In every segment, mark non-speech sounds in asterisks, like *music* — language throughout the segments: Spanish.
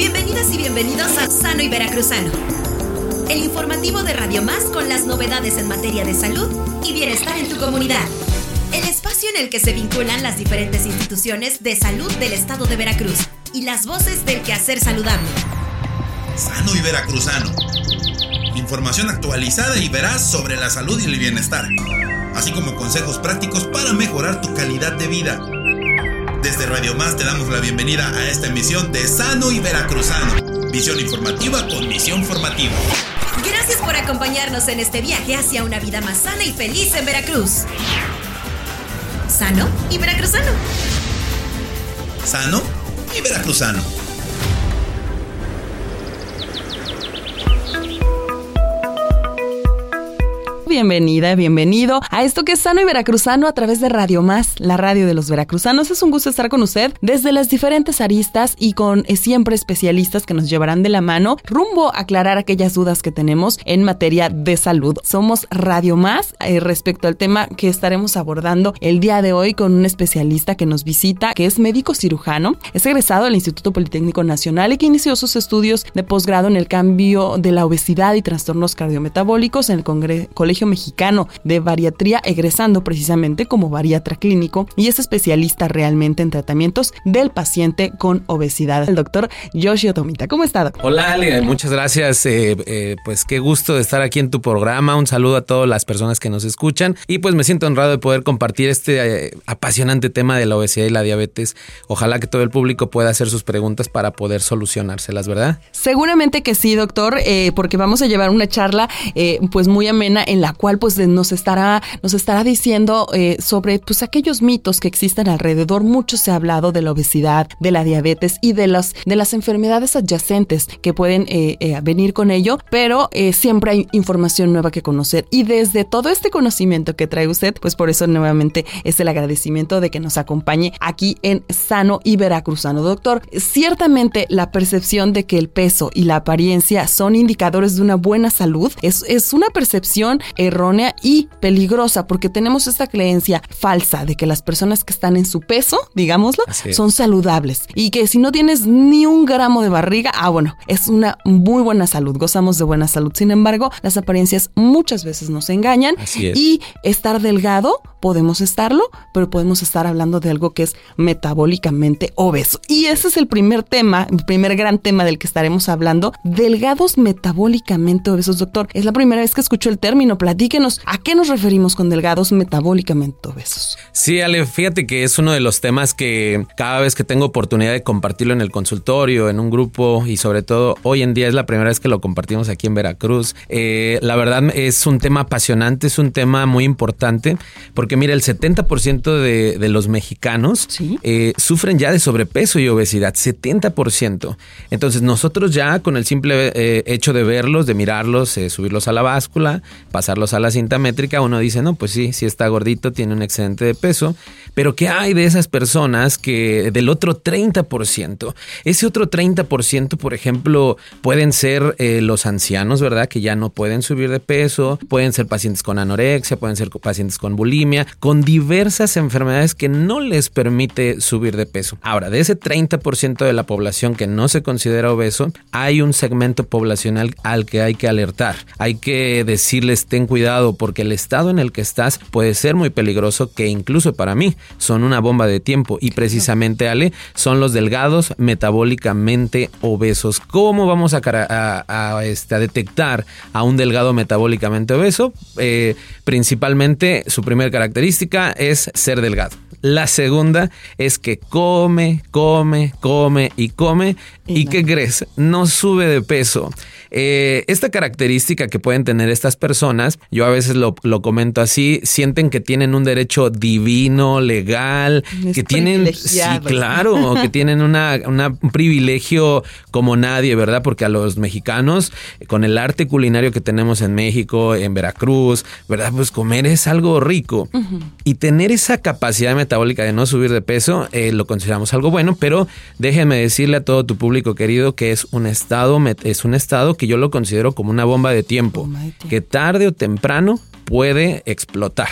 Bienvenidas y bienvenidos a Sano y Veracruzano, el informativo de Radio Más con las novedades en materia de salud y bienestar en tu comunidad. El espacio en el que se vinculan las diferentes instituciones de salud del estado de Veracruz y las voces del quehacer saludable. Sano y Veracruzano. Información actualizada y veraz sobre la salud y el bienestar, así como consejos prácticos para mejorar tu calidad de vida. Desde Radio Más te damos la bienvenida a esta emisión de Sano y Veracruzano. Visión informativa con misión formativa. Gracias por acompañarnos en este viaje hacia una vida más sana y feliz en Veracruz. Sano y Veracruzano. Sano y Veracruzano. Bienvenida, bienvenido a esto que es Sano y Veracruzano a través de Radio Más, la radio de los veracruzanos. Es un gusto estar con usted desde las diferentes aristas y con eh, siempre especialistas que nos llevarán de la mano rumbo a aclarar aquellas dudas que tenemos en materia de salud. Somos Radio Más eh, respecto al tema que estaremos abordando el día de hoy con un especialista que nos visita, que es médico cirujano, es egresado del Instituto Politécnico Nacional y que inició sus estudios de posgrado en el cambio de la obesidad y trastornos cardiometabólicos en el Colegio Mexicano de Bariatría, egresando precisamente como bariatra clínico y es especialista realmente en tratamientos del paciente con obesidad. El doctor Yoshio Tomita. ¿Cómo está? Hola, Ale, muchas gracias. Eh, eh, pues qué gusto de estar aquí en tu programa. Un saludo a todas las personas que nos escuchan y pues me siento honrado de poder compartir este eh, apasionante tema de la obesidad y la diabetes. Ojalá que todo el público pueda hacer sus preguntas para poder solucionárselas, ¿verdad? Seguramente que sí, doctor, porque vamos a llevar una charla pues muy amena en la cual pues nos estará, nos estará diciendo eh, sobre pues aquellos mitos que existen alrededor. Mucho se ha hablado de la obesidad, de la diabetes y de las, de las enfermedades adyacentes que pueden eh, eh, venir con ello, pero siempre hay información nueva que conocer. Y desde todo este conocimiento que trae usted, pues por eso nuevamente es el agradecimiento de que nos acompañe aquí en Sano y Veracruzano. Doctor, ciertamente la percepción de que el peso y la apariencia son indicadores de una buena salud es, es una percepción errónea y peligrosa porque tenemos esta creencia falsa de que las personas que están en su peso, digámoslo, son saludables y que si no tienes ni un gramo de barriga, ah, bueno, es una muy buena salud, gozamos de buena salud. Sin embargo, las apariencias muchas veces nos engañan y estar delgado podemos estarlo, pero podemos estar hablando de algo que es metabólicamente obeso. Y ese es el primer tema, el primer gran tema del que estaremos hablando, delgados metabólicamente obesos, doctor. Es la primera vez que escucho el término, platíquenos, ¿a qué nos referimos con delgados metabólicamente obesos? Sí, Ale, fíjate que es uno de los temas que cada vez que tengo oportunidad de compartirlo en el consultorio, en un grupo y sobre todo hoy en día es la primera vez que lo compartimos aquí en Veracruz. Eh, la verdad es un tema apasionante, es un tema muy importante porque mira, el 70% de, de, los mexicanos eh, sufren ya de sobrepeso y obesidad, 70%. Entonces nosotros ya con el simple eh, hecho de verlos, de mirarlos, subirlos a la báscula, a la cinta métrica, uno dice, no, pues sí, sí está gordito, tiene un excedente de peso, pero ¿qué hay de esas personas que del otro 30%? Ese otro 30%, por ejemplo, pueden ser eh, los ancianos, ¿verdad? Que ya no pueden subir de peso, pueden ser pacientes con anorexia, pueden ser pacientes con bulimia, con diversas enfermedades que no les permite subir de peso. Ahora, de ese 30% de la población que no se considera obeso, hay un segmento poblacional al que hay que alertar. Hay que decirles, ten cuidado porque el estado en el que estás puede ser muy peligroso que incluso para mí son una bomba de tiempo y precisamente Ale son los delgados metabólicamente obesos. ¿Cómo vamos a, este, detectar a un delgado metabólicamente obeso? Eh, principalmente su primera característica es ser delgado. La segunda es que come, come, come y come. ¿Y, qué crees? No sube de peso. Eh, esta característica que pueden tener estas personas, yo a veces lo, comento así, sienten que tienen un derecho divino, legal, *laughs* que tienen, sí, claro, que tienen una, un privilegio como nadie, ¿verdad? Porque a los mexicanos, con el arte culinario que tenemos en México, en Veracruz, ¿verdad? Pues comer es algo rico. Y tener esa capacidad metabólica de no subir de peso, eh, lo consideramos algo bueno, pero déjenme decirle a todo tu público querido que es un estado, es un estado que yo lo considero como una bomba de tiempo, que tarde o temprano puede explotar.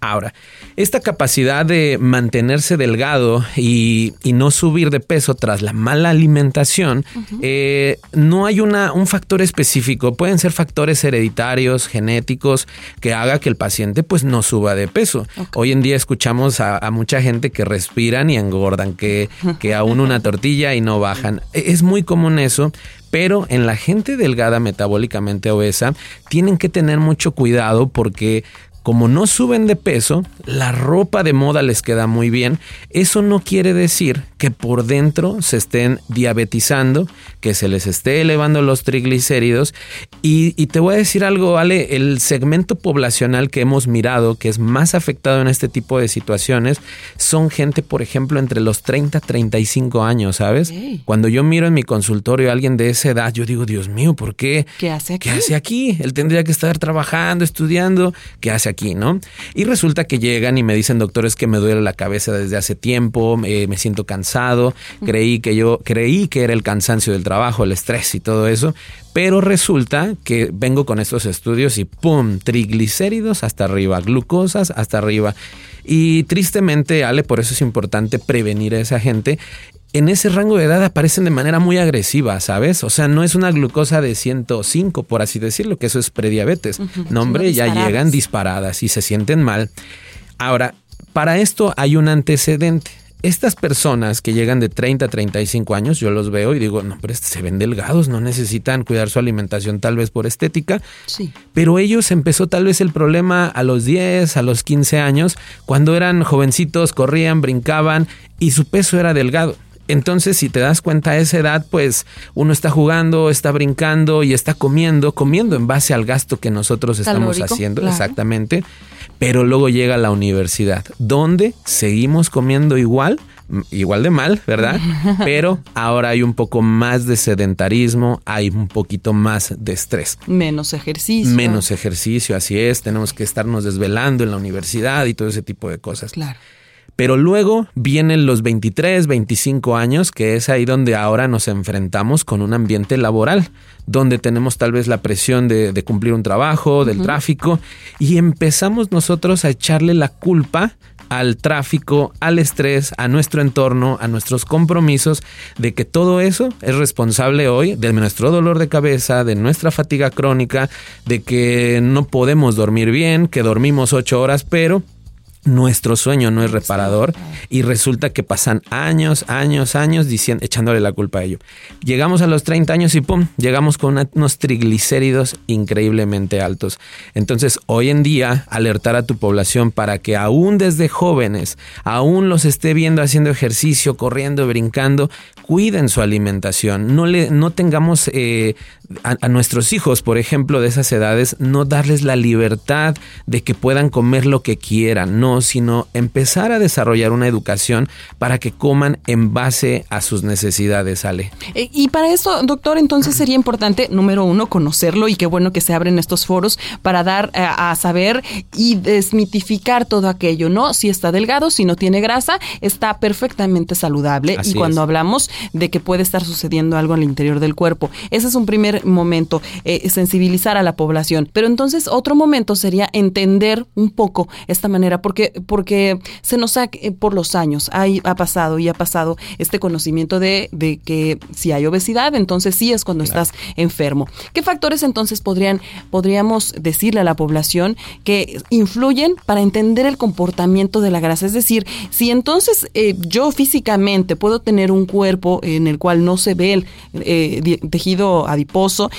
Ahora, esta capacidad de mantenerse delgado y, no subir de peso tras la mala alimentación, eh, no hay una, un factor específico. Pueden ser factores hereditarios, genéticos, que haga que el paciente pues no suba de peso. Hoy en día escuchamos a, mucha gente que respiran y engordan, que, que aún una tortilla y no bajan. E, es muy común eso, pero en la gente delgada metabólicamente obesa tienen que tener mucho cuidado porque como no suben de peso, la ropa de moda les queda muy bien. Eso no quiere decir que por dentro se estén diabetizando, que se les esté elevando los triglicéridos. Y, te voy a decir algo, Ale, el segmento poblacional que hemos mirado, que es más afectado en este tipo de situaciones, son gente, por ejemplo, entre los 30 y 35 años, ¿sabes? Cuando yo miro en mi consultorio a alguien de esa edad, yo digo, Dios mío, ¿por qué? ¿Qué hace aquí? ¿Qué hace aquí? Él tendría que estar trabajando, estudiando. ¿Qué hace aquí, no? Y resulta que llegan y me dicen, doctores, que me duele la cabeza desde hace tiempo, eh, me siento cansado, creí que yo, creí que era el cansancio del trabajo, el estrés y todo eso, pero resulta que vengo con estos estudios y ¡pum! Triglicéridos hasta arriba, glucosas hasta arriba. Y tristemente, Ale, por eso es importante prevenir a esa gente en ese rango de edad aparecen de manera muy agresiva, ¿sabes? O sea, no es una glucosa de 105, por así decirlo, que eso es prediabetes. No, hombre, ya llegan disparadas y se sienten mal. Ahora, para esto hay un antecedente. Estas personas que llegan de 30 a 35 años, yo los veo y digo, no, pero se ven delgados, no necesitan cuidar su alimentación tal vez por estética. Sí. Pero ellos empezó tal vez el problema a los 10, a los 15 años, cuando eran jovencitos, corrían, brincaban y su peso era delgado. Entonces, si te das cuenta a esa edad, pues uno está jugando, está brincando y está comiendo, comiendo en base al gasto que nosotros estamos haciendo, exactamente. Pero luego llega la universidad, donde seguimos comiendo igual, igual de mal, ¿verdad? *laughs* Pero ahora hay un poco más de sedentarismo, hay un poquito más de estrés. Menos ejercicio. Menos ejercicio, así es. Tenemos que estarnos desvelando en la universidad y todo ese tipo de cosas. Claro. Pero luego vienen los 23, 25 años, que es ahí donde ahora nos enfrentamos con un ambiente laboral, donde tenemos tal vez la presión de, cumplir un trabajo, del tráfico, y empezamos nosotros a echarle la culpa al tráfico, al estrés, a nuestro entorno, a nuestros compromisos, de que todo eso es responsable hoy de nuestro dolor de cabeza, de nuestra fatiga crónica, de que no podemos dormir bien, que dormimos ocho horas, pero nuestro sueño no es reparador y resulta que pasan años, años, años diciendo, echándole la culpa a ello. Llegamos a los 30 años y pum, llegamos con unos triglicéridos increíblemente altos. Entonces, hoy en día, alertar a tu población para que aún desde jóvenes, aún los esté viendo haciendo ejercicio, corriendo, brincando, cuiden su alimentación. No, le, no tengamos eh, a, nuestros hijos, por ejemplo, de esas edades, no darles la libertad de que puedan comer lo que quieran, no, sino empezar a desarrollar una educación para que coman en base a sus necesidades, Ale. Eh, y para esto, doctor, entonces sería importante, número uno, conocerlo y qué bueno que se abren estos foros para dar eh, a saber y desmitificar todo aquello, ¿no? Si está delgado, si no tiene grasa, está perfectamente saludable. y cuando hablamos de que puede estar sucediendo algo al interior del cuerpo, ese es un primer momento, eh, sensibilizar a la población. Pero entonces otro momento sería entender un poco esta manera, porque, porque se nos ha, eh, por los años, ha pasado y ha pasado este conocimiento de, de, que si hay obesidad, entonces sí es cuando estás enfermo. ¿Qué factores entonces podrían, podríamos decirle a la población que influyen para entender el comportamiento de la grasa? Es decir, si entonces eh, yo físicamente puedo tener un cuerpo en el cual no se ve el tejido adiposo,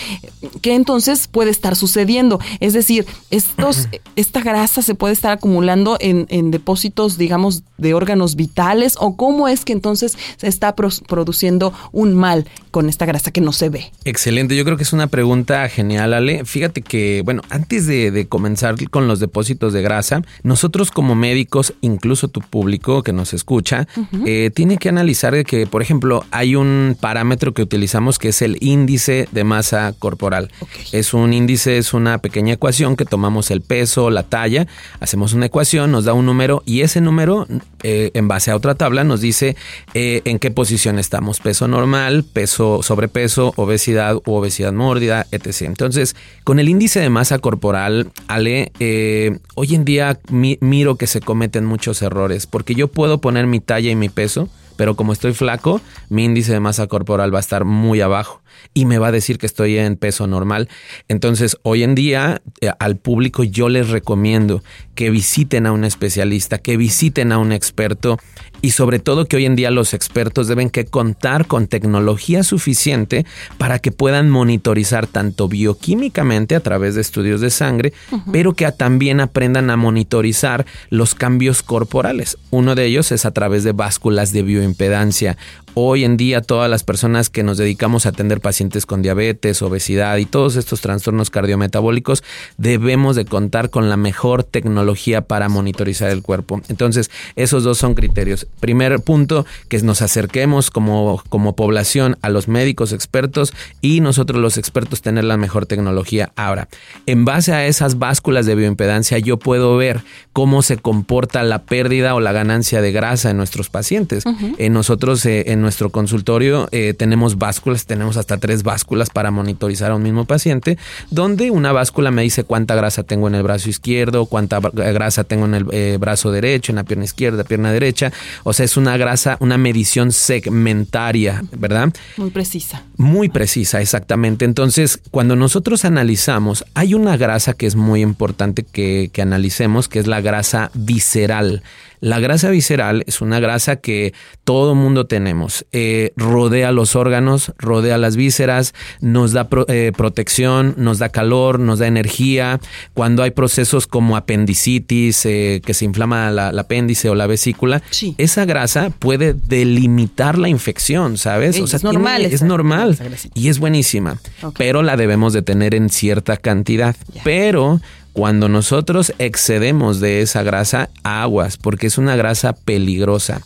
que entonces puede estar sucediendo. Es decir, estos, *clears throat* esta grasa se puede estar acumulando en, depósitos, digamos, de órganos vitales o cómo es que entonces se está produciendo un mal con esta grasa que no se ve. Excelente, yo creo que es una pregunta genial, Ale. Fíjate que, bueno, antes de, comenzar con los depósitos de grasa, nosotros como médicos, incluso tu público que nos escucha, eh, tiene que analizar que, por ejemplo, hay un parámetro que utilizamos que es el índice de masa corporal. Es un índice, es una pequeña ecuación que tomamos el peso, la talla, hacemos una ecuación, nos da un número y ese número, eh, en base a otra tabla, nos dice eh, en qué posición estamos. Peso normal, peso sobrepeso, obesidad u obesidad mórbida, etc. Entonces, con el índice de masa corporal, Ale, eh, hoy en día miro que se cometen muchos errores porque yo puedo poner mi talla y mi peso, pero como estoy flaco, mi índice de masa corporal va a estar muy abajo y me va a decir que estoy en peso normal. Entonces, hoy en día eh, al público yo les recomiendo que visiten a un especialista, que visiten a un experto y sobre todo que hoy en día los expertos deben que contar con tecnología suficiente para que puedan monitorizar tanto bioquímicamente a través de estudios de sangre, pero que también aprendan a monitorizar los cambios corporales. Uno de ellos es a través de básculas de bioimpedancia. Hoy en día todas las personas que nos dedicamos a atender pacientes con diabetes, obesidad y todos estos trastornos cardiometabólicos debemos de contar con la mejor tecnología para monitorizar el cuerpo. Entonces, esos dos son criterios. Primer punto, que nos acerquemos como, como población a los médicos expertos y nosotros los expertos tener la mejor tecnología. Ahora, en base a esas básculas de bioimpedancia, yo puedo ver cómo se comporta la pérdida o la ganancia de grasa en nuestros pacientes. en nosotros, eh, en nuestro consultorio, eh, tenemos básculas, tenemos hasta tres básculas para monitorizar a un mismo paciente, donde una báscula me dice cuánta grasa tengo en el brazo izquierdo, cuánta grasa tengo en el eh, brazo derecho, en la pierna izquierda, pierna derecha. O sea, es una grasa, una medición segmentaria, ¿verdad? Muy precisa. Muy precisa, exactamente. Entonces, cuando nosotros analizamos, hay una grasa que es muy importante que, que analicemos, que es la grasa visceral. La grasa visceral es una grasa que todo mundo tenemos. Eh, rodea los órganos, rodea las vísceras, nos da eh, protección, nos da calor, nos da energía. Cuando hay procesos como apendicitis, eh, que se inflama la, apéndice o la vesícula, esa grasa puede delimitar la infección, ¿sabes? o sea, es normal. es normal y es buenísima, pero la debemos de tener en cierta cantidad. Pero cuando nosotros excedemos de esa grasa, aguas, porque es una grasa peligrosa.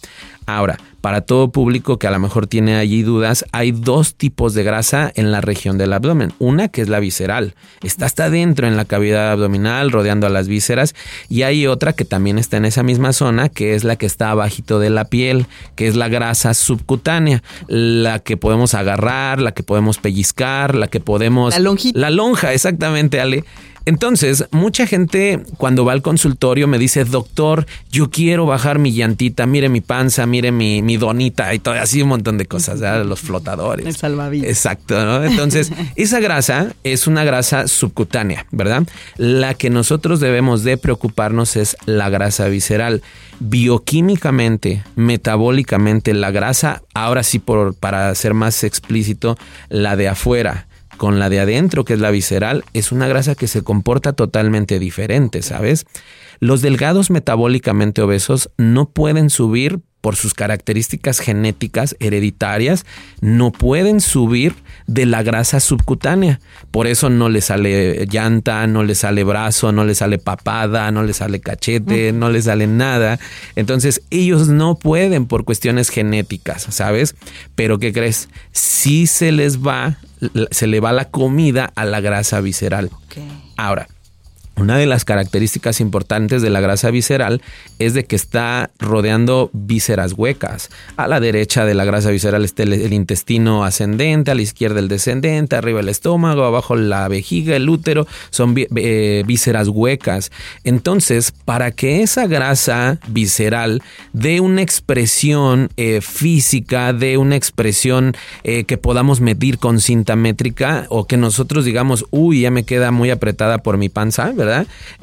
Ahora, para todo público que a lo mejor tiene allí dudas, hay dos tipos de grasa en la región del abdomen. Una que es la visceral, está hasta dentro en la cavidad abdominal, rodeando a las vísceras, y hay otra que también está en esa misma zona, que es la que está abajito de la piel, que es la grasa subcutánea, la que podemos agarrar, la que podemos pellizcar, la que podemos... La lonjita. La lonja, exactamente, Ale. Entonces, mucha gente cuando va al consultorio me dice, doctor, yo quiero bajar mi llantita, mire mi panza, mire mi, mi donita y todo, así un montón de cosas, los flotadores. El salvavidas. Exacto, ¿no? Entonces, *laughs* esa grasa es una grasa subcutánea, ¿verdad? La que nosotros debemos de preocuparnos es la grasa visceral. Bioquímicamente, metabólicamente, la grasa, ahora sí, por, para ser más explícito, la de afuera con la de adentro, que es la visceral, es una grasa que se comporta totalmente diferente, ¿sabes? Los delgados metabólicamente obesos no pueden subir por sus características genéticas hereditarias, no pueden subir de la grasa subcutánea. Por eso no le sale llanta, no le sale brazo, no le sale papada, no le sale cachete, no le sale nada. Entonces ellos no pueden por cuestiones genéticas, ¿sabes? Pero ¿qué crees? Si se les va, se le va la comida a la grasa visceral. Ahora, una de las características importantes de la grasa visceral es de que está rodeando vísceras huecas. A la derecha de la grasa visceral está el, intestino ascendente, a la izquierda el descendente, arriba el estómago, abajo la vejiga, el útero, son eh, vísceras huecas. Entonces, para que esa grasa visceral dé una expresión eh, física, dé una expresión eh, que podamos medir con cinta métrica o que nosotros digamos, uy, ya me queda muy apretada por mi panza, ¿verdad?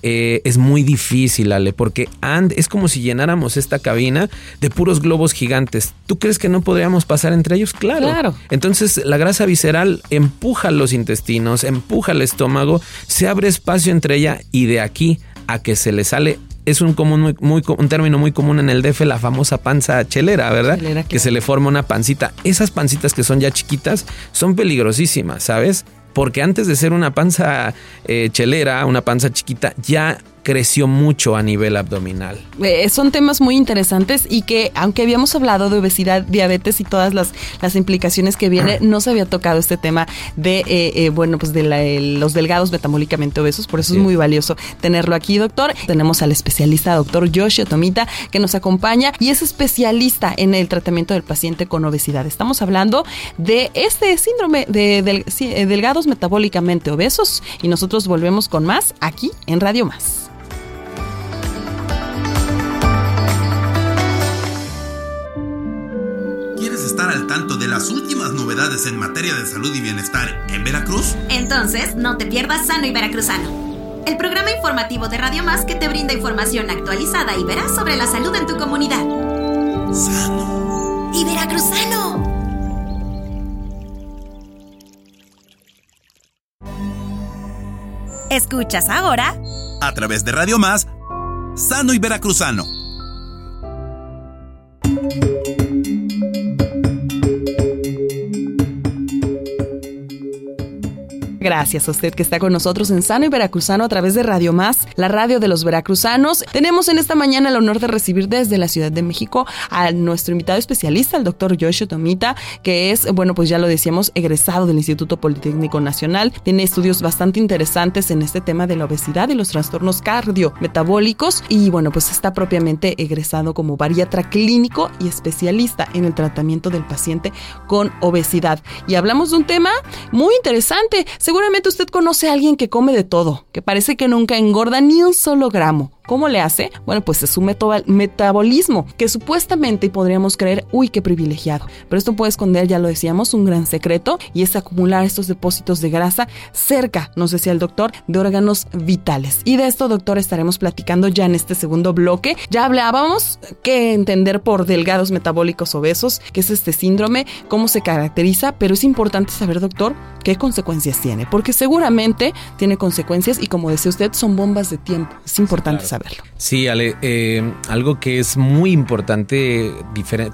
Eh, es muy difícil, Ale, porque and, es como si llenáramos esta cabina de puros globos gigantes. ¿Tú crees que no podríamos pasar entre ellos? Claro. claro. Entonces la grasa visceral empuja los intestinos, empuja el estómago, se abre espacio entre ella y de aquí a que se le sale es un, común, muy, un término muy común en el DF, la famosa panza chelera, ¿verdad? que se le forma una pancita. Esas pancitas que son ya chiquitas son peligrosísimas, ¿sabes? Porque antes de ser una panza eh, chelera, una panza chiquita, ya creció mucho a nivel abdominal. Eh, son temas muy interesantes y que aunque habíamos hablado de obesidad, diabetes y todas las, las implicaciones que viene, *clears throat* no se había tocado este tema de, eh, eh, bueno, pues de los delgados metabólicamente obesos, por eso es muy valioso tenerlo aquí, doctor. Tenemos al especialista, doctor Yoshi Tomita, que nos acompaña y es especialista en el tratamiento del paciente con obesidad. Estamos hablando de este síndrome de, de delgados metabólicamente obesos y nosotros volvemos con más aquí en Radio Más. Estar al tanto de las últimas novedades en materia de salud y bienestar en Veracruz? Entonces, no te pierdas Sano y Veracruzano. El programa informativo de Radio Más que te brinda información actualizada y veraz sobre la salud en tu comunidad. Sano y Veracruzano. Escuchas ahora a través de Radio Más, Sano y Veracruzano. Gracias a usted que está con nosotros en Sano y Veracruzano a través de Radio Más, la radio de los veracruzanos. Tenemos en esta mañana el honor de recibir desde la Ciudad de México a nuestro invitado especialista, el doctor Yoshio Tomita, que es, bueno, pues ya lo decíamos, egresado del Instituto Politécnico Nacional. Tiene estudios bastante interesantes en este tema de la obesidad y los trastornos cardiometabólicos y, bueno, pues está propiamente egresado como bariatra clínico y especialista en el tratamiento del paciente con obesidad. Y hablamos de un tema muy interesante. Seguramente usted conoce a alguien que come de todo, que parece que nunca engorda ni un solo gramo. ¿Cómo le hace? Bueno, pues es su metabolismo, que supuestamente podríamos creer, uy, qué privilegiado. Pero esto puede esconder, ya lo decíamos, un gran secreto y es acumular estos depósitos de grasa cerca, nos decía el doctor, de órganos vitales. Y de esto, doctor, estaremos platicando ya en este segundo bloque. Ya hablábamos qué entender por delgados metabólicos obesos, qué es este síndrome, cómo se caracteriza, pero es importante saber, doctor, qué consecuencias tiene, porque seguramente tiene consecuencias y como decía usted, son bombas de tiempo. Es importante saber saberlo. Sí, Ale, eh, algo que es muy importante,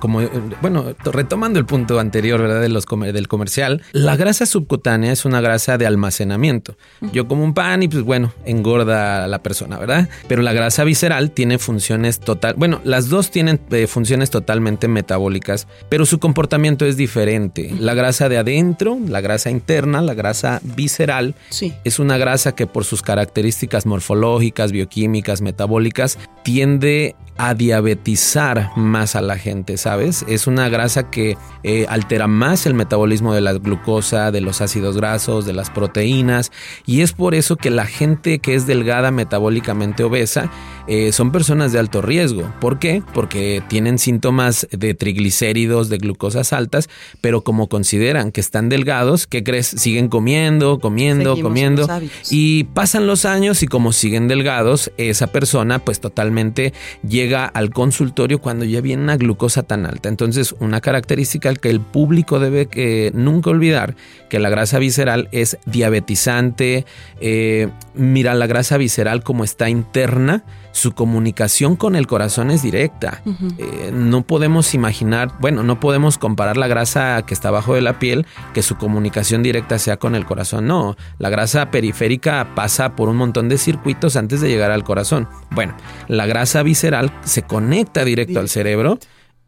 como, eh, bueno, retomando el punto anterior, ¿verdad? De los del comercial, la grasa subcutánea es una grasa de almacenamiento. Yo como un pan y pues bueno, engorda a la persona, ¿verdad? Pero la grasa visceral tiene funciones total, bueno, las dos tienen eh, funciones totalmente metabólicas, pero su comportamiento es diferente. La grasa de adentro, la grasa interna, la grasa visceral, sí. es una grasa que por sus características morfológicas, bioquímicas, metabólicas, tiende a diabetizar más a la gente, ¿sabes? Es una grasa que eh, altera más el metabolismo de la glucosa, de los ácidos grasos, de las proteínas, y es por eso que la gente que es delgada metabólicamente obesa eh, son personas de alto riesgo. ¿Por qué? Porque tienen síntomas de triglicéridos, de glucosas altas, pero como consideran que están delgados, ¿qué crees? Siguen comiendo, comiendo, comiendo, y pasan los años y como siguen delgados, esa persona pues totalmente llega al consultorio cuando ya viene una glucosa tan alta. Entonces, una característica que el público debe que nunca olvidar que la grasa visceral es diabetizante. Eh, mira la grasa visceral como está interna su comunicación con el corazón es directa. Eh, no podemos imaginar, bueno, no podemos comparar la grasa que está abajo de la piel, que su comunicación directa sea con el corazón. No, la grasa periférica pasa por un montón de circuitos antes de llegar al corazón. Bueno, la grasa visceral se conecta directo al cerebro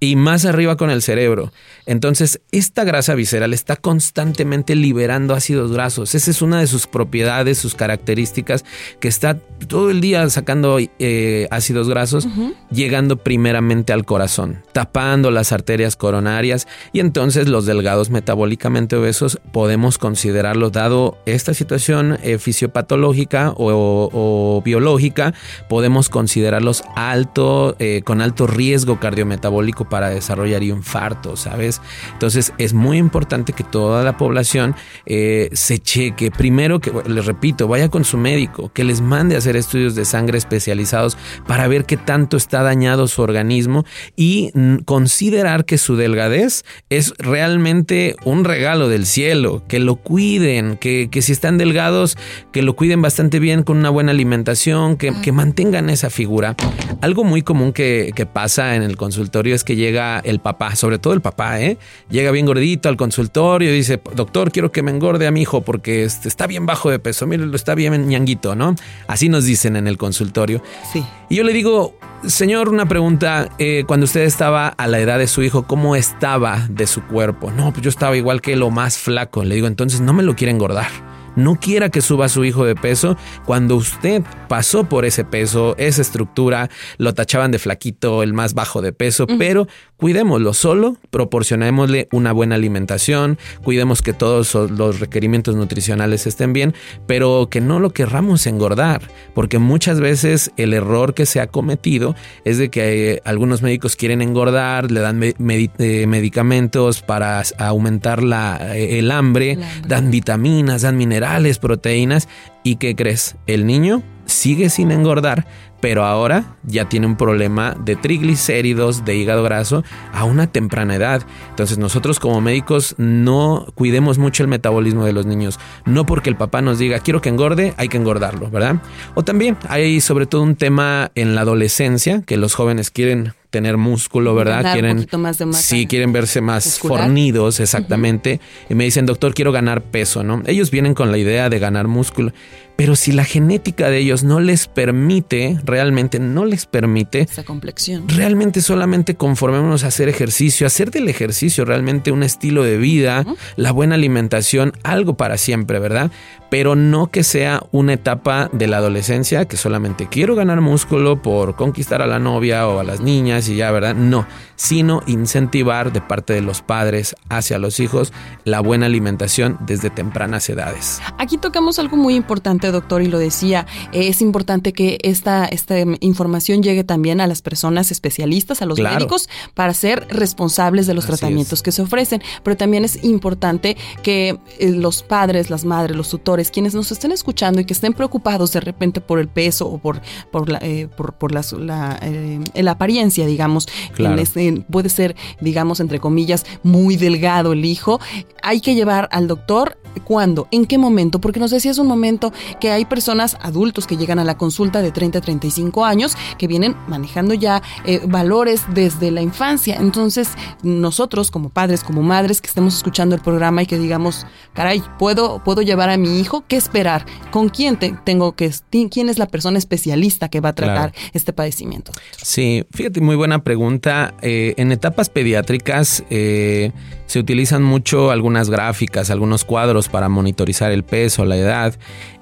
y más arriba con el cerebro. Entonces, esta grasa visceral está constantemente liberando ácidos grasos. Esa es una de sus propiedades, sus características, que está todo el día sacando eh, ácidos grasos, llegando primeramente al corazón, tapando las arterias coronarias y entonces los delgados metabólicamente obesos podemos considerarlos, dado esta situación eh, fisiopatológica o, biológica, podemos considerarlos alto, eh, con alto riesgo cardiometabólico para desarrollar infarto, ¿sabes? Entonces es muy importante que toda la población eh, se cheque. Primero que, les repito, vaya con su médico, que les mande a hacer estudios de sangre especializados para ver qué tanto está dañado su organismo y considerar que su delgadez es realmente un regalo del cielo, que lo cuiden, que, si están delgados, que lo cuiden bastante bien con una buena alimentación, que, mantengan esa figura. Algo muy común que, que pasa en el consultorio es que llega el papá, sobre todo el papá, ¿eh? Llega bien gordito al consultorio y dice, doctor, quiero que me engorde a mi hijo porque este, está bien bajo de peso, mire, lo está bien ñanguito, ¿no? Así nos dicen en el consultorio. Sí. Y yo le digo, señor, una pregunta, eh, cuando usted estaba a la edad de su hijo, ¿cómo estaba de su cuerpo? No, pues yo estaba igual que lo más flaco. Le digo, entonces no me lo quiere engordar no quiera que suba su hijo de peso. Cuando usted pasó por ese peso, esa estructura, lo tachaban de flaquito, el más bajo de peso, pero cuidémoslo solo, proporcionémosle una buena alimentación, cuidemos que todos los requerimientos nutricionales estén bien, pero que no lo querramos engordar, porque muchas veces el error que se ha cometido es de que eh, algunos médicos quieren engordar, le dan eh, medicamentos para aumentar la, eh, el hambre, dan vitaminas, dan minerales, proteínas, ¿y qué crees? El niño sigue sin engordar, pero ahora ya tiene un problema de triglicéridos, de hígado graso a una temprana edad. Entonces nosotros como médicos no cuidemos mucho el metabolismo de los niños. No porque el papá nos diga quiero que engorde, hay que engordarlo, ¿verdad? O también hay sobre todo un tema en la adolescencia que los jóvenes quieren tener músculo, ¿verdad? quieren, más de sí, quieren verse más fornidos, exactamente. Y me dicen, doctor, quiero ganar peso, ¿no? Ellos vienen con la idea de ganar músculo. Pero si la genética de ellos no les permite, realmente no les permite. Esa complexión. Realmente solamente conformémonos a hacer ejercicio, hacer del ejercicio realmente un estilo de vida, la buena alimentación, algo para siempre, ¿verdad? Pero no que sea una etapa de la adolescencia que solamente quiero ganar músculo por conquistar a la novia o a las niñas y ya, ¿verdad? No, sino incentivar de parte de los padres hacia los hijos la buena alimentación desde tempranas edades. Aquí tocamos algo muy importante, doctor, y lo decía, es importante que esta, esta información llegue también a las personas especialistas, a los médicos, para ser responsables de los tratamientos que se ofrecen, pero también es importante que eh, los padres, las madres, los tutores, quienes nos estén escuchando y que estén preocupados de repente por el peso o por, por, la, eh, por, la, eh, la, apariencia, digamos, claro puede ser, digamos, entre comillas, muy delgado el hijo, hay que llevar al doctor ¿Cuándo? ¿En qué momento? Porque nos decías un momento que hay personas adultos que llegan a la consulta de 30 a 35 años que vienen manejando ya eh, valores desde la infancia. Entonces, nosotros como padres, como madres que estemos escuchando el programa y que digamos, caray, ¿puedo, puedo llevar a mi hijo? ¿Qué esperar? ¿Con quién tengo que quién es la persona especialista que va a tratar este padecimiento? Sí, fíjate, muy buena pregunta. Eh, en etapas pediátricas eh, se utilizan mucho algunas gráficas, algunos cuadros para monitorizar el peso, la edad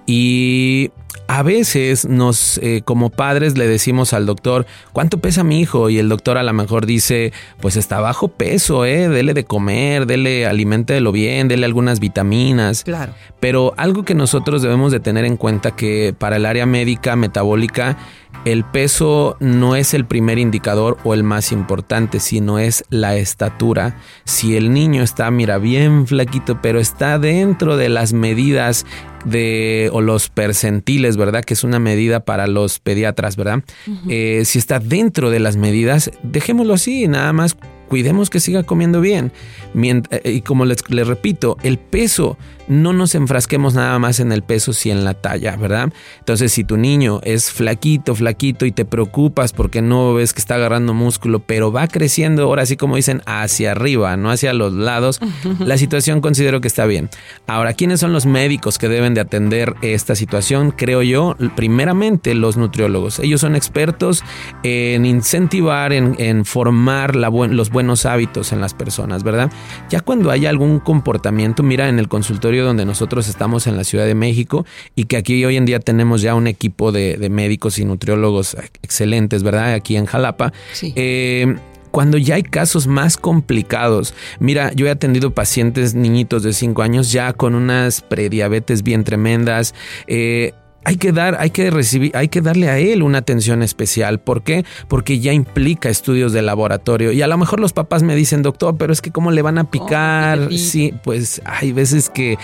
y a veces nos, eh, como padres, le decimos al doctor, ¿cuánto pesa mi hijo? Y el doctor a lo mejor dice, pues está bajo peso, ¿eh? Dele de comer, dele, aliméntelo bien, dele algunas vitaminas. Claro. Pero algo que nosotros debemos de tener en cuenta que para el área médica, metabólica, el peso no es el primer indicador o el más importante, sino es la estatura. Si el niño está, mira, bien flaquito, pero está dentro de las medidas de o los percentiles, ¿verdad? Que es una medida para los pediatras, ¿verdad? Eh, si está dentro de las medidas, dejémoslo así, nada más cuidemos que siga comiendo bien. Eh, y como les, repito, el peso, no nos enfrasquemos nada más en el peso, si en la talla, ¿verdad? Entonces, si tu niño es flaquito, flaquito y te preocupas porque no ves que está agarrando músculo, pero va creciendo, ahora sí como dicen, hacia arriba, no hacia los lados, *laughs* la situación considero que está bien. Ahora, ¿quiénes son los médicos que deben de atender esta situación? Creo yo, primeramente los nutriólogos. Ellos son expertos en incentivar, en, formar la los buenos hábitos en las personas, ¿verdad? Ya cuando hay algún comportamiento, mira, en el consultorio donde nosotros estamos en la Ciudad de México y que aquí hoy en día tenemos ya un equipo de, médicos y nutriólogos excelentes, ¿verdad? Aquí en Jalapa. Eh, cuando ya hay casos más complicados. Mira, yo he atendido pacientes niñitos de 5 años ya con unas prediabetes bien tremendas. Eh, hay que dar, hay que recibir, hay que darle a él una atención especial. ¿Por qué? Porque ya implica estudios de laboratorio. Y a lo mejor los papás me dicen, doctor, pero es que cómo le van a picar. sí, pues hay veces que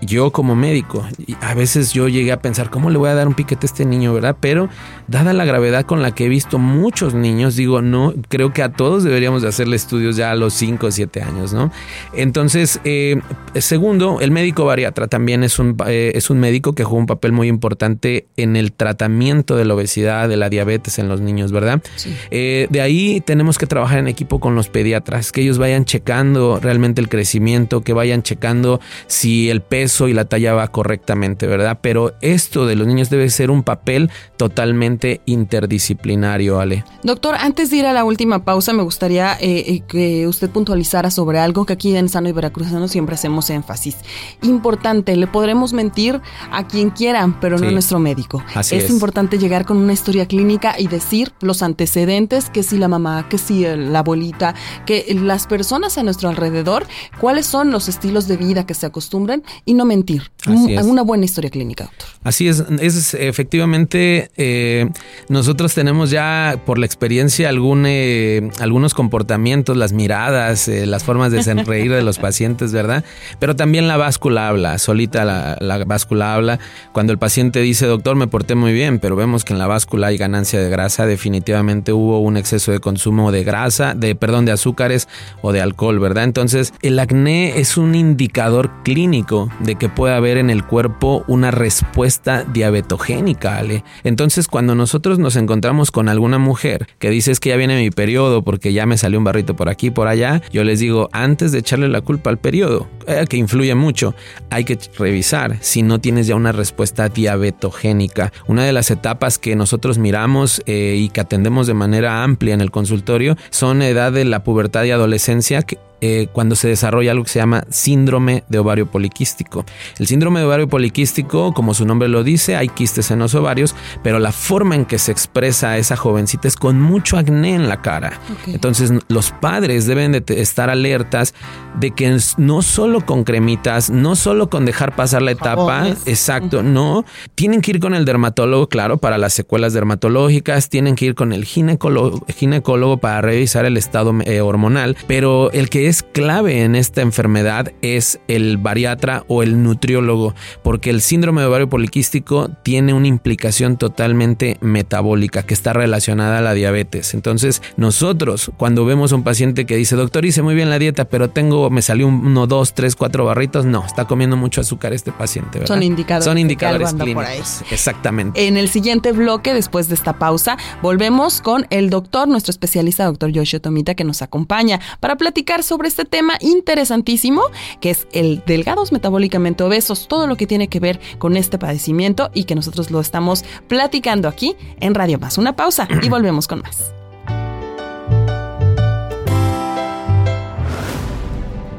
yo como médico, a veces yo llegué a pensar, ¿cómo le voy a dar un piquete a este niño, verdad? Pero dada la gravedad con la que he visto muchos niños, digo, no, creo que a todos deberíamos de hacerle estudios ya a los 5 o 7 años, ¿no? Entonces, eh, segundo, el médico bariatra también es un, eh, es un médico que juega un papel muy importante en el tratamiento de la obesidad, de la diabetes en los niños, ¿verdad? Eh, de ahí tenemos que trabajar en equipo con los pediatras, que ellos vayan checando realmente el crecimiento, que vayan checando si el peso y la talla va correctamente, ¿verdad? Pero esto de los niños debe ser un papel totalmente interdisciplinario, Ale. Doctor, antes de ir a la última pausa, me gustaría eh, eh, que usted puntualizara sobre algo que aquí en Sano y Veracruzano siempre hacemos énfasis. Importante, le podremos mentir a quien quiera, pero no a nuestro médico. Así es, importante llegar con una historia clínica y decir los antecedentes, que si la mamá, que si la abuelita, que las personas a nuestro alrededor, cuáles son los estilos de vida que se acostumbran y no mentir. Una buena historia clínica, doctor. Así es, es efectivamente, eh, nosotros tenemos ya por la experiencia algún, eh, algunos comportamientos, las miradas, eh, las formas de sonreír de los pacientes, ¿verdad? Pero también la báscula habla, solita la, la báscula habla. Cuando el paciente dice, doctor, me porté muy bien, pero vemos que en la báscula hay ganancia de grasa, definitivamente hubo un exceso de consumo de grasa, de, perdón, de azúcares o de alcohol, ¿verdad? Entonces, el acné es un indicador clínico de que puede haber en el cuerpo una respuesta diabetogénica, Ale. Entonces, cuando nosotros nos encontramos con alguna mujer que dice es que ya viene mi periodo porque ya me salió un barrito por aquí, por allá, yo les digo, antes de echarle la culpa al periodo, eh, que influye mucho, hay que revisar si no tienes ya una respuesta diabetogénica. Una de las etapas que nosotros miramos eh, y que atendemos de manera amplia en el consultorio son edad de la pubertad y adolescencia, que eh, cuando se desarrolla algo que se llama síndrome de ovario poliquístico. El síndrome de ovario poliquístico, como su nombre lo dice, hay quistes en los ovarios, pero la forma en que se expresa esa jovencita es con mucho acné en la cara. Entonces los padres deben de estar alertas de que no solo con cremitas, no solo con dejar pasar la etapa, exacto, no, tienen que ir con el dermatólogo, claro, para las secuelas dermatológicas, tienen que ir con el ginecólogo, ginecólogo para revisar el estado eh, hormonal, pero el que es clave en esta enfermedad es el bariatra o el nutriólogo, porque el síndrome de ovario poliquístico tiene una implicación totalmente metabólica que está relacionada a la diabetes. Entonces, nosotros cuando vemos a un paciente que dice, doctor, hice muy bien la dieta, pero tengo, me salió uno, dos, tres, cuatro barritos, no, está comiendo mucho azúcar este paciente. ¿verdad? Son indicadores. Son indicadores clínicos. Exactamente. En el siguiente bloque, después de esta pausa, volvemos con el doctor, nuestro especialista, doctor Yoshio Tomita, que nos acompaña para platicar sobre sobre este tema interesantísimo que es el delgados metabólicamente obesos, todo lo que tiene que ver con este padecimiento y que nosotros lo estamos platicando aquí en Radio Más. Una pausa y *clears throat* volvemos con más.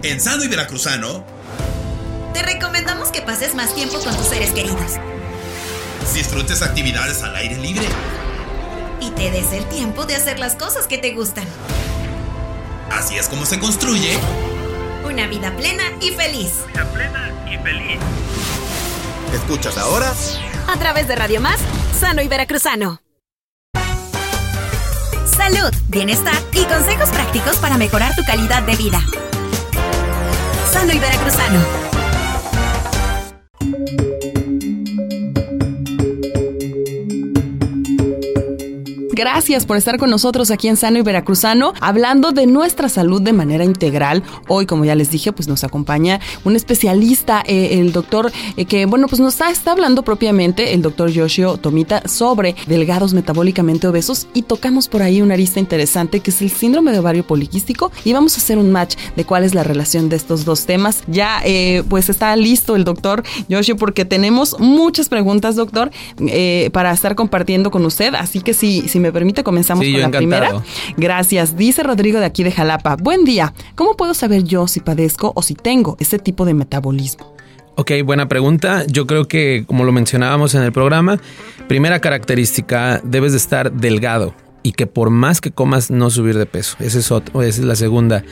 En Sano y Veracruzano, te recomendamos que pases más tiempo con tus seres queridos. Disfrutes actividades al aire libre. Y te des el tiempo de hacer las cosas que te gustan. Así es como se construye una vida plena y feliz. Vida plena y feliz. ¿Escuchas ahora? A través de Radio Más, Sano y Veracruzano. Salud, bienestar y consejos prácticos para mejorar tu calidad de vida. Sano y Veracruzano. Gracias por estar con nosotros aquí en Sano y Veracruzano, hablando de nuestra salud de manera integral. Hoy, como ya les dije, pues nos acompaña un especialista, eh, el doctor, eh, que bueno, pues nos está, está, hablando propiamente, el doctor Yoshio Tomita, sobre delgados metabólicamente obesos y tocamos por ahí una arista interesante que es el síndrome de ovario poliquístico y vamos a hacer un match de cuál es la relación de estos dos temas. Ya, eh, pues está listo el doctor Yoshio porque tenemos muchas preguntas, doctor, para estar compartiendo con usted, así que si, si me permite, comenzamos con la primera. Gracias. Dice Rodrigo de aquí de Jalapa. Buen día. ¿Cómo puedo saber yo si padezco o si tengo ese tipo de metabolismo? Ok, buena pregunta. Yo creo que, como lo mencionábamos en el programa, primera característica, debes de estar delgado y que por más que comas no subir de peso. Esa es, otro, esa es la segunda.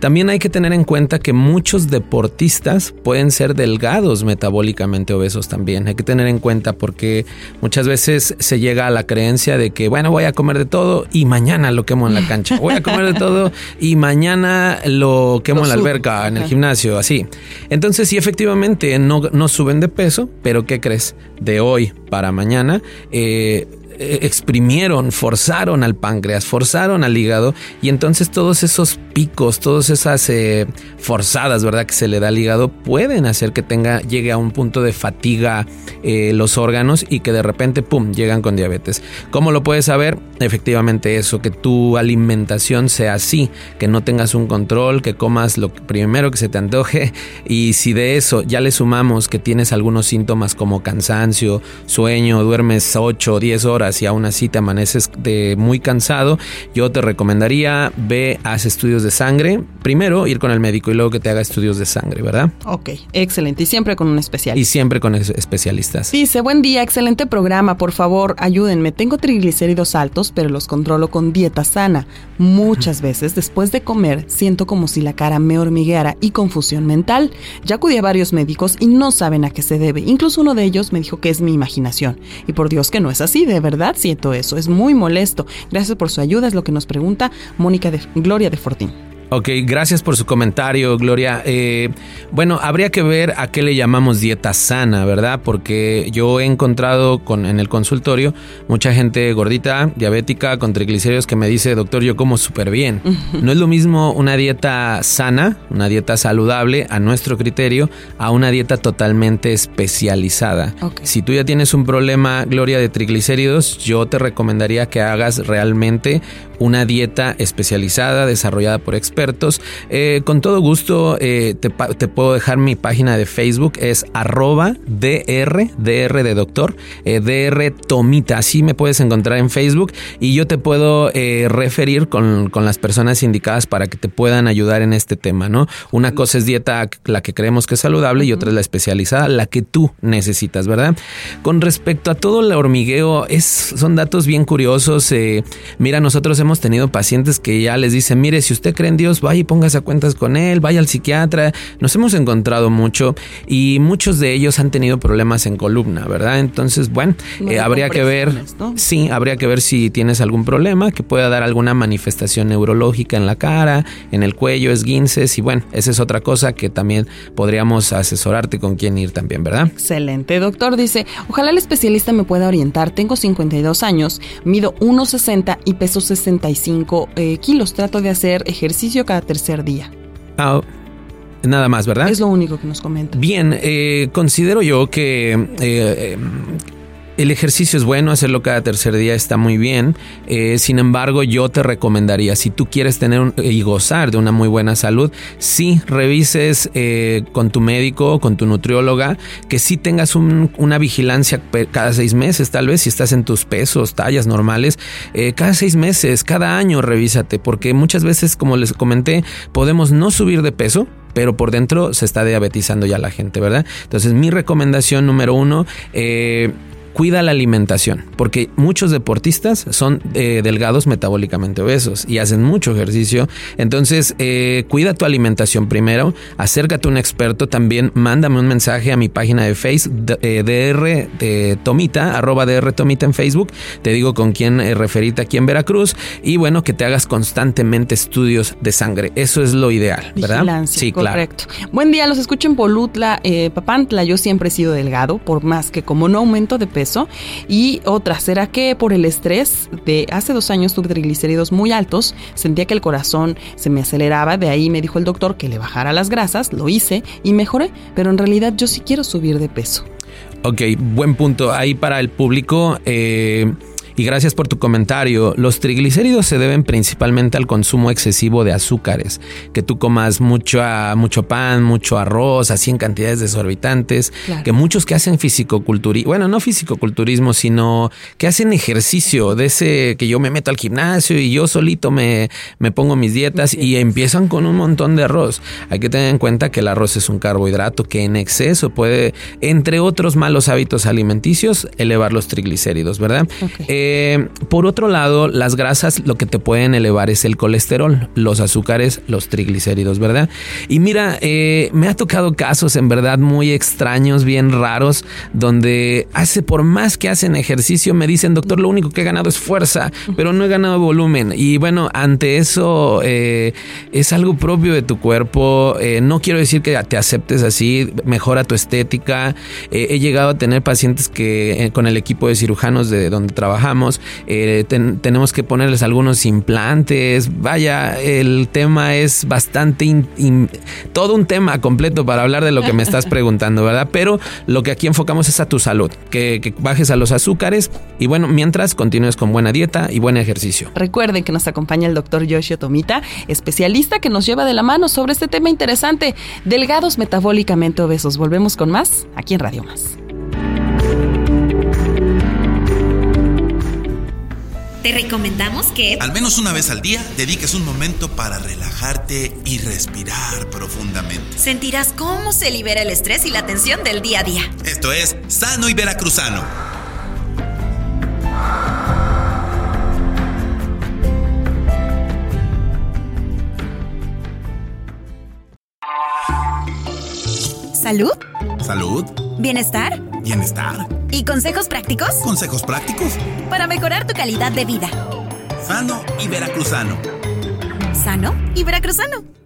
También hay que tener en cuenta que muchos deportistas pueden ser delgados metabólicamente obesos también. Hay que tener en cuenta porque muchas veces se llega a la creencia de que, bueno, voy a comer de todo y mañana lo quemo en la cancha. Voy a comer de todo y mañana lo quemo en la alberca, en el gimnasio, así. Entonces, sí, efectivamente, no, no suben de peso, pero ¿qué crees? De hoy para mañana, eh, eh, exprimieron, forzaron al páncreas, forzaron al hígado y entonces todos esos picos, todas esas eh, forzadas, ¿verdad? Que se le da al hígado pueden hacer que tenga, llegue a un punto de fatiga eh, los órganos y que de repente, ¡pum!, llegan con diabetes. ¿Cómo lo puedes saber? Efectivamente eso, que tu alimentación sea así, que no tengas un control, que comas lo primero que se te antoje y si de eso ya le sumamos que tienes algunos síntomas como cansancio, sueño, duermes 8 o 10 horas, si aún así te amaneces de muy cansado, yo te recomendaría ve, haz estudios de sangre. Primero ir con el médico y luego que te haga estudios de sangre, ¿verdad? Ok, excelente. Y siempre con un especialista. Y siempre con especialistas. Dice, buen día, excelente programa. Por favor, ayúdenme. Tengo triglicéridos altos, pero los controlo con dieta sana. Muchas veces después de comer siento como si la cara me hormigueara y confusión mental. Ya acudí a varios médicos y no saben a qué se debe. Incluso uno de ellos me dijo que es mi imaginación. Y por Dios que no es así, de verdad siento eso, es muy molesto. Gracias por su ayuda, es lo que nos pregunta Mónica de Gloria de Fortín. Ok, gracias por su comentario, Gloria. Eh, bueno, habría que ver a qué le llamamos dieta sana, ¿verdad? Porque yo he encontrado con, en el consultorio mucha gente gordita, diabética, con triglicéridos que me dice, doctor, yo como súper bien. No es lo mismo una dieta sana, una dieta saludable a nuestro criterio, a una dieta totalmente especializada. Si tú ya tienes un problema, Gloria, de triglicéridos, yo te recomendaría que hagas realmente una dieta especializada, desarrollada por expertos. Eh, con todo gusto eh, te, puedo dejar mi página de Facebook, es arroba DR, DR de doctor, eh, DR Tomita. Así me puedes encontrar en Facebook y yo te puedo referir con, con, las personas indicadas para que te puedan ayudar en este tema, ¿no? Una cosa es dieta, la que creemos que es saludable y otra es la especializada, la que tú necesitas, ¿verdad? Con respecto a todo el hormigueo, es, son datos bien curiosos. mira, nosotros hemos tenido pacientes que ya les dicen, mire, si usted cree en Dios, vaya y póngase a cuentas con él, vaya al psiquiatra. Nos hemos encontrado mucho y muchos de ellos han tenido problemas en columna, ¿verdad? Entonces, bueno, eh, habría que ver, sí, habría que ver si tienes algún problema que pueda dar alguna manifestación neurológica en la cara, en el cuello, esguinces y bueno, esa es otra cosa que también podríamos asesorarte con quién ir también, ¿verdad? Excelente, doctor. Dice, ojalá el especialista me pueda orientar. Tengo 52 años, mido 1,60 y peso 60 eh, kilos. Trato de hacer ejercicio cada tercer día. Ah, nada más, ¿verdad? Es lo único que nos comenta. Bien, eh, considero yo que eh, el ejercicio es bueno, hacerlo cada tercer día está muy bien. Eh, sin embargo, yo te recomendaría, si tú quieres tener y gozar de una muy buena salud, sí revises eh, con tu médico, con tu nutrióloga, que sí tengas una vigilancia cada seis meses, tal vez si estás en tus pesos, tallas normales, eh, cada seis meses, cada año revísate, porque muchas veces, como les comenté, podemos no subir de peso, pero por dentro se está diabetizando ya la gente, ¿verdad? Entonces mi recomendación número uno, eh, cuida la alimentación, porque muchos deportistas son eh, delgados metabólicamente obesos y hacen mucho ejercicio. Entonces, eh, cuida tu alimentación primero, acércate a un experto, también mándame un mensaje a mi página de Facebook, eh, DR de Tomita, arroba DR Tomita en Facebook, te digo con quién referirte aquí en Veracruz y bueno, que te hagas constantemente estudios de sangre. Eso es lo ideal, ¿verdad? sí, correcto. Buen día, los escucho en Polutla, Papantla, yo siempre he sido delgado, por más que como no aumento de peso, y otra, ¿será que por el estrés de hace dos años tuve triglicéridos muy altos? Sentía que el corazón se me aceleraba, de ahí me dijo el doctor que le bajara las grasas, lo hice y mejoré, pero en realidad yo sí quiero subir de peso. Ok, buen punto. Ahí para el público, eh, y gracias por tu comentario. Los triglicéridos se deben principalmente al consumo excesivo de azúcares, que tú comas mucho, mucho pan, mucho arroz, así en cantidades desorbitantes, que muchos que hacen fisicoculturismo, bueno, no fisicoculturismo, sino que hacen ejercicio, de ese que yo me meto al gimnasio y yo solito me, me pongo mis dietas y empiezan con un montón de arroz. Hay que tener en cuenta que el arroz es un carbohidrato que en exceso puede, entre otros malos hábitos alimenticios, elevar los triglicéridos, ¿verdad? Eh, Eh, por otro lado, las grasas lo que te pueden elevar es el colesterol, los azúcares, los triglicéridos, ¿verdad? Y mira, eh, me ha tocado casos en verdad muy extraños, bien raros, donde hace por más que hacen ejercicio, me dicen, doctor, lo único que he ganado es fuerza, pero no he ganado volumen. Y bueno, ante eso eh, es algo propio de tu cuerpo. no quiero decir que te aceptes así, mejora tu estética. he llegado a tener pacientes que con el equipo de cirujanos de donde trabajamos, eh, tenemos que ponerles algunos implantes. Vaya, el tema es bastante, todo un tema completo para hablar de lo que me estás *laughs* preguntando, ¿verdad? Pero lo que aquí enfocamos es a tu salud, que, bajes a los azúcares y bueno, mientras continúes con buena dieta y buen ejercicio. Recuerden que nos acompaña el doctor Yoshio Tomita, especialista que nos lleva de la mano sobre este tema interesante, delgados metabólicamente obesos. Volvemos con más aquí en Radio Más. Te recomendamos que, al menos una vez al día, dediques un momento para relajarte y respirar profundamente. Sentirás cómo se libera el estrés y la tensión del día a día. Esto es Sano y Veracruzano. ¿Salud? ¿Salud? ¿Bienestar? ¿Bienestar? ¿Y consejos prácticos? ¿Consejos prácticos? Para mejorar tu calidad de vida. Sano y veracruzano. Sano y veracruzano.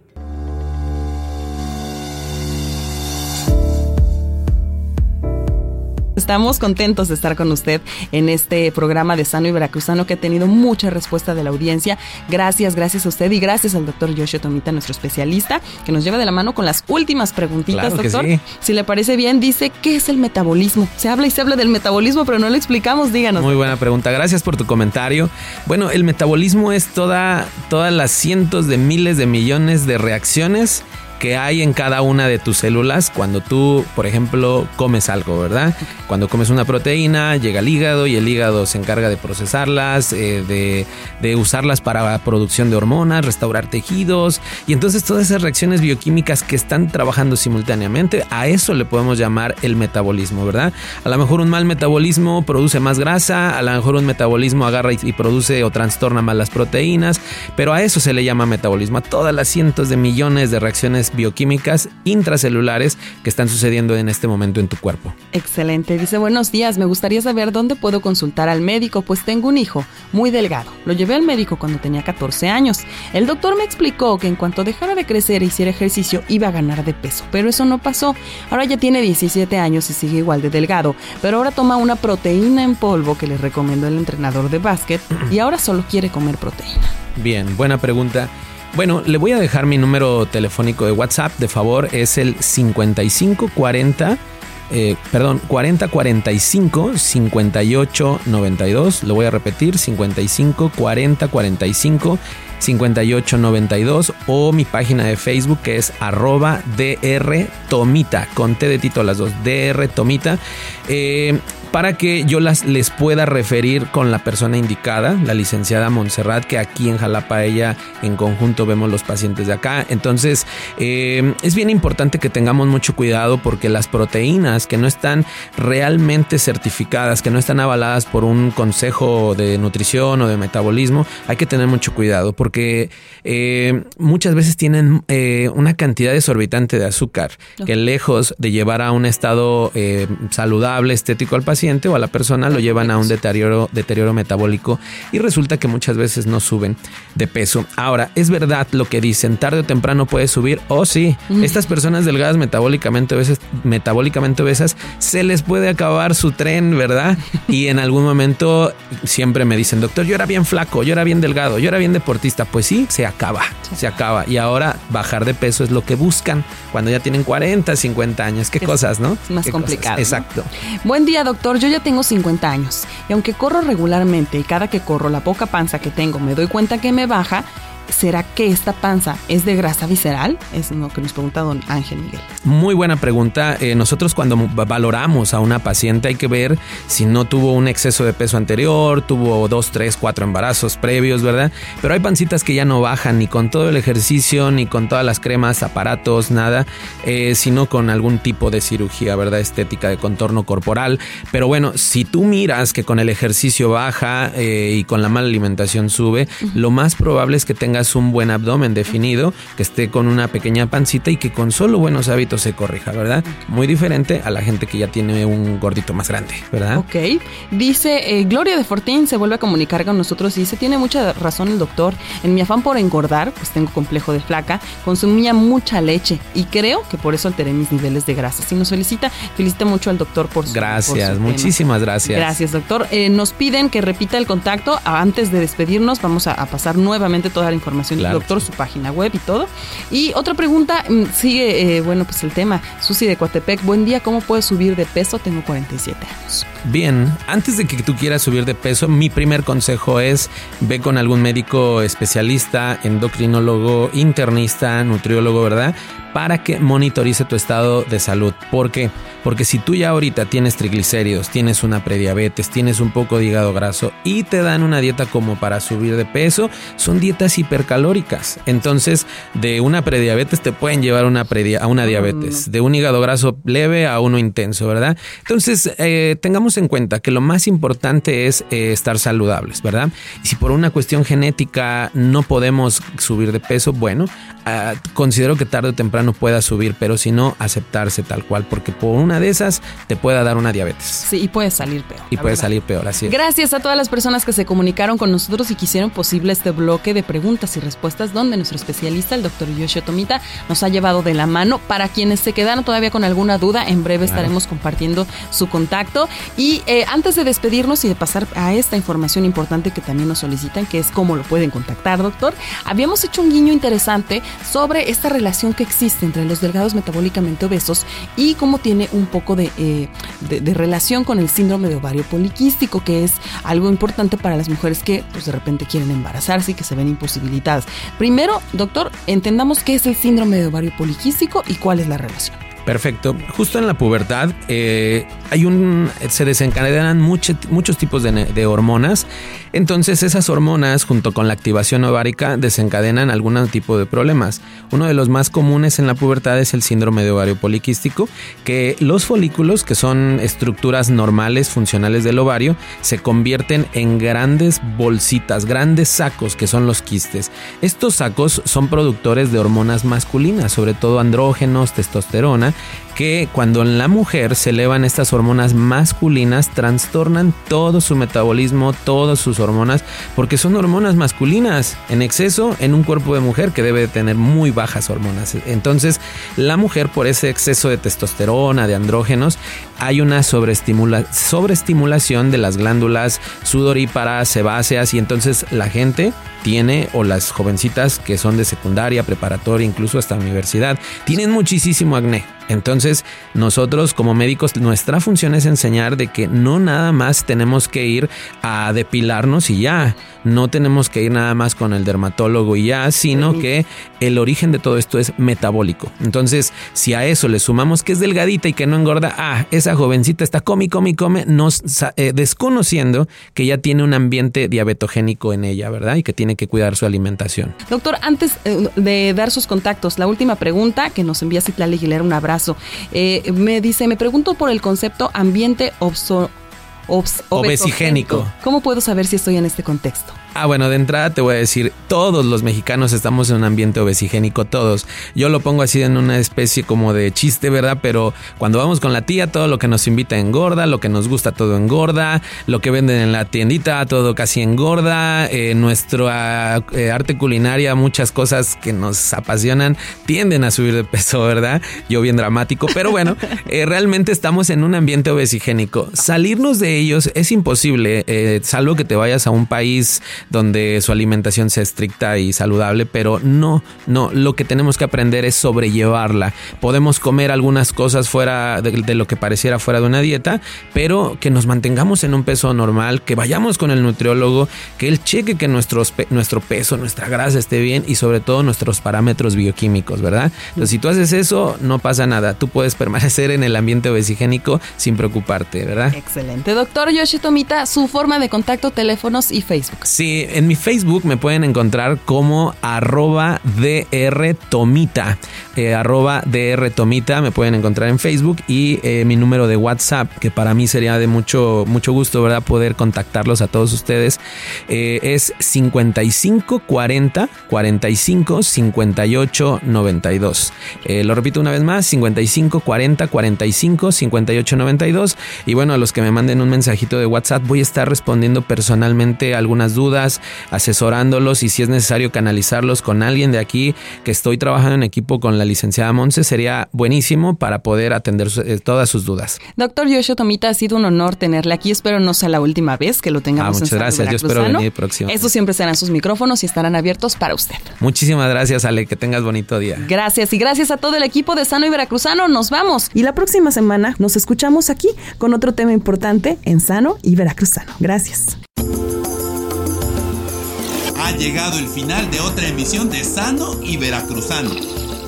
Estamos contentos de estar con usted en este programa de Sano y Veracruzano que ha tenido mucha respuesta de la audiencia. Gracias, gracias a usted y gracias al doctor Yoshio Tomita, nuestro especialista, que nos lleva de la mano con las últimas preguntitas, doctor. Si le parece bien, dice, ¿qué es el metabolismo? Se habla y se habla del metabolismo, pero no lo explicamos, díganos. Muy buena pregunta, gracias por tu comentario. Bueno, el metabolismo es toda, todas las cientos de miles de millones de reacciones que hay en cada una de tus células cuando tú, por ejemplo, comes algo, ¿verdad? Cuando comes una proteína, llega al hígado y el hígado se encarga de procesarlas, eh, de, usarlas para producción de hormonas, restaurar tejidos. Y entonces todas esas reacciones bioquímicas que están trabajando simultáneamente, a eso le podemos llamar el metabolismo, ¿verdad? A lo mejor un mal metabolismo produce más grasa, a lo mejor un metabolismo agarra y, y produce o trastorna más las proteínas, pero a eso se le llama metabolismo, a todas las cientos de millones de reacciones bioquímicas intracelulares que están sucediendo en este momento en tu cuerpo. Excelente. Dice, buenos días, me gustaría saber dónde puedo consultar al médico, pues tengo un hijo muy delgado. Lo llevé al médico cuando tenía 14 años. El doctor me explicó que en cuanto dejara de crecer e hiciera ejercicio iba a ganar de peso, pero eso no pasó. Ahora ya tiene 17 años y sigue igual de delgado, pero ahora toma una proteína en polvo que le recomendó el entrenador de básquet y ahora solo quiere comer proteína. Bien, buena pregunta. Bueno, le voy a dejar mi número telefónico de WhatsApp, de favor, es el 5540. Eh, perdón, 4045 58 92. Lo voy a repetir: 55 40 45 58 92. O mi página de Facebook que es arroba DR Tomita, con T de Tito las dos, DR Tomita. Eh, para que yo las, les pueda referir con la persona indicada, la licenciada Montserrat, que aquí en Jalapa ella en conjunto vemos los pacientes de acá. Entonces eh, es bien importante que tengamos mucho cuidado porque las proteínas que no están realmente certificadas, que no están avaladas por un consejo de nutrición o de metabolismo, hay que tener mucho cuidado porque eh, muchas veces tienen eh, una cantidad exorbitante de azúcar que lejos de llevar a un estado saludable, estético al paciente, o a la persona lo llevan a un deterioro, deterioro metabólico y resulta que muchas veces no suben de peso. Ahora, es verdad lo que dicen, tarde o temprano puede subir, o oh, sí, estas personas delgadas metabólicamente obesas, metabólicamente obesas, se les puede acabar su tren, ¿verdad? *laughs* Y en algún momento siempre me dicen, doctor, yo era bien flaco, yo era bien delgado, yo era bien deportista. Pues sí, se acaba, se acaba. Y ahora bajar de peso es lo que buscan cuando ya tienen 40, 50 años. Qué cosas, ¿no? Más complicado. Exacto. Buen día, doctor yo ya tengo 50 años y aunque corro regularmente y cada que corro la poca panza que tengo me doy cuenta que me baja, ¿será que esta panza es de grasa visceral? Es lo que nos pregunta don Ángel Miguel. Muy buena pregunta. Eh, nosotros cuando valoramos a una paciente hay que ver si no tuvo un exceso de peso anterior, tuvo dos, tres, cuatro embarazos previos, ¿verdad? Pero hay pancitas que ya no bajan ni con todo el ejercicio, ni con todas las cremas, aparatos, nada, eh, sino con algún tipo de cirugía, ¿verdad? Estética de contorno corporal. Pero bueno, si tú miras que con el ejercicio baja eh, y con la mala alimentación sube, lo más probable es que tengas un buen abdomen definido, que esté con una pequeña pancita y que con solo buenos hábitos se corrija, ¿verdad? Muy diferente a la gente que ya tiene un gordito más grande, ¿verdad? Ok. Dice eh, Gloria de Fortín se vuelve a comunicar con nosotros y dice, tiene mucha razón el doctor. En mi afán por engordar, pues tengo complejo de flaca, consumía mucha leche y creo que por eso alteré mis niveles de grasa. Si nos solicita, felicita mucho al doctor por su Gracias, muchísimas gracias. Gracias, doctor. Eh, nos piden que repita el contacto. Antes de despedirnos, vamos a, pasar nuevamente toda la información del doctor, su página web y todo. Y otra pregunta, mm, sigue, eh, bueno, pues el tema. Susi de Coatepec, buen día, ¿cómo puedo subir de peso? Tengo 47 años. Bien, antes de que tú quieras subir de peso, mi primer consejo es ve con algún médico especialista, endocrinólogo, internista, nutriólogo, ¿verdad? para que monitorice tu estado de salud. ¿Por qué? Porque si tú ya ahorita tienes triglicéridos, tienes una prediabetes, tienes un poco de hígado graso y te dan una dieta como para subir de peso, son dietas hipercalóricas. Entonces, de una prediabetes te pueden llevar una a una diabetes, de un hígado graso leve a uno intenso, ¿verdad? Entonces, eh, tengamos en cuenta que lo más importante es eh, estar saludables, ¿verdad? Y si por una cuestión genética no podemos subir de peso, bueno, ah, considero que tarde o temprano no pueda subir, pero si no, aceptarse tal cual, porque por una de esas te pueda dar una diabetes. Sí, y puede salir peor. Y puede salir peor, así es. Gracias a todas las personas que se comunicaron con nosotros y quisieron posible este bloque de preguntas y respuestas, donde nuestro especialista, el doctor Yoshio Tomita, nos ha llevado de la mano. Para quienes se quedaron todavía con alguna duda, en breve estaremos compartiendo su contacto. Y eh, antes de despedirnos y de pasar a esta información importante que también nos solicitan, que es cómo lo pueden contactar, doctor, habíamos hecho un guiño interesante sobre esta relación que existe entre los delgados metabólicamente obesos y cómo tiene un poco eh, de, relación con el síndrome de ovario poliquístico, que es algo importante para las mujeres que pues, de repente quieren embarazarse y que se ven imposibilitadas. Primero, doctor, entendamos qué es el síndrome de ovario poliquístico y cuál es la relación. Perfecto. Justo en la pubertad eh, hay un, se desencadenan muchos tipos de, hormonas. Entonces esas hormonas junto con la activación ovárica desencadenan algún tipo de problemas. Uno de los más comunes en la pubertad es el síndrome de ovario poliquístico, que los folículos, que son estructuras normales, funcionales del ovario, se convierten en grandes bolsitas, grandes sacos que son los quistes. Estos sacos son productores de hormonas masculinas, sobre todo andrógenos, testosterona, que cuando en la mujer se elevan estas hormonas masculinas, trastornan todo su metabolismo, todas sus hormonas, porque son hormonas masculinas en exceso en un cuerpo de mujer que debe tener muy bajas hormonas. Entonces, la mujer por ese exceso de testosterona, de andrógenos, hay una sobreestimulación de las glándulas sudoríparas, sebáceas y entonces la gente tiene o las jovencitas que son de secundaria, preparatoria, incluso hasta universidad, tienen muchísimo acné. Entonces, nosotros como médicos, nuestra función es enseñar de que no nada más tenemos que ir a depilarnos y ya, no tenemos que ir nada más con el dermatólogo y ya, sino que el origen de todo esto es metabólico. Entonces, si a eso le sumamos que es delgadita y que no engorda, ah, esa jovencita está come, come, come, nos, eh, desconociendo que ya tiene un ambiente diabetogénico en ella, ¿verdad? Y que tiene que cuidar su alimentación. Doctor, antes eh, de dar sus contactos, la última pregunta que nos envía Citlali Aguilera, un abrazo. Eh, me dice, me pregunto por el concepto ambiente obso obesogénico. ¿Cómo puedo saber si estoy en este contexto? Ah, bueno, de entrada te voy a decir, todos los mexicanos estamos en un ambiente obesigénico, todos. Yo lo pongo así en una especie como de chiste, ¿verdad? Pero cuando vamos con la tía, todo lo que nos invita engorda, lo que nos gusta todo engorda, lo que venden en la tiendita, todo casi engorda, eh, nuestra eh, arte culinaria, muchas cosas que nos apasionan tienden a subir de peso, ¿verdad? Yo bien dramático, pero bueno, *laughs* eh, realmente estamos en un ambiente obesigénico. Salirnos de ellos es imposible, salvo que te vayas a un país donde su alimentación sea estricta y saludable, pero no, no, lo que tenemos que aprender es sobrellevarla. Podemos comer algunas cosas fuera de, lo que pareciera fuera de una dieta, pero que nos mantengamos en un peso normal, que vayamos con el nutriólogo, que él cheque que nuestro peso, nuestra grasa esté bien y sobre todo nuestros parámetros bioquímicos, ¿verdad? Entonces, si tú haces eso, no pasa nada. Tú puedes permanecer en el ambiente obesigénico sin preocuparte, ¿verdad? Excelente. Doctor Yoshitomita, su forma de contacto, teléfonos y Facebook. Sí, en mi Facebook me pueden encontrar como arroba drtomita. Eh, arroba drtomita me pueden encontrar en Facebook y eh, mi número de WhatsApp, que para mí sería de mucho, mucho gusto, ¿verdad? Poder contactarlos a todos ustedes, eh, es 55 40 45 58 92. lo repito una vez más, 55 40 45 58 92. Y bueno, a los que me manden un mensajito de WhatsApp, voy a estar respondiendo personalmente algunas dudas, asesorándolos y si es necesario canalizarlos con alguien de aquí que estoy trabajando en equipo con la licenciada Monse, sería buenísimo para poder atender eh, todas sus dudas. Doctor Yoshio Tomita, ha sido un honor tenerle aquí. Espero no sea la última vez que lo tengamos. Ah, muchas gracias. Yo espero venir próximo. Estos siempre serán sus micrófonos y estarán abiertos para usted. Muchísimas gracias, Ale. Que tengas bonito día. Gracias y gracias a todo el equipo de Sano y Veracruzano. Nos vamos. Y la próxima semana nos escuchamos aquí con otro tema importante en Sano y Veracruzano. Gracias. Ha llegado el final de otra emisión de Sano y Veracruzano,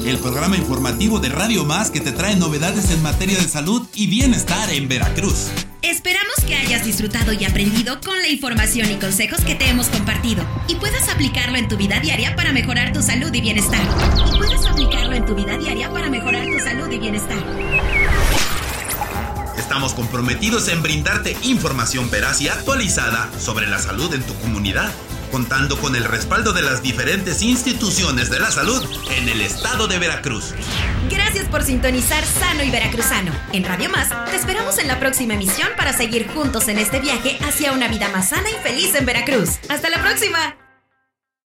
el programa informativo de Radio Más que te trae novedades en materia de salud y bienestar en Veracruz. Esperamos que hayas disfrutado y aprendido con la información y consejos que te hemos compartido y puedas aplicarlo en tu vida diaria para mejorar tu salud y bienestar. Y puedas aplicarlo en tu vida diaria para mejorar tu salud y bienestar. Estamos comprometidos en brindarte información veraz y actualizada sobre la salud en tu comunidad contando con el respaldo de las diferentes instituciones de la salud en el estado de Veracruz. Gracias por sintonizar Sano y Veracruzano. En Radio Más, te esperamos en la próxima emisión para seguir juntos en este viaje hacia una vida más sana y feliz en Veracruz. ¡Hasta la próxima!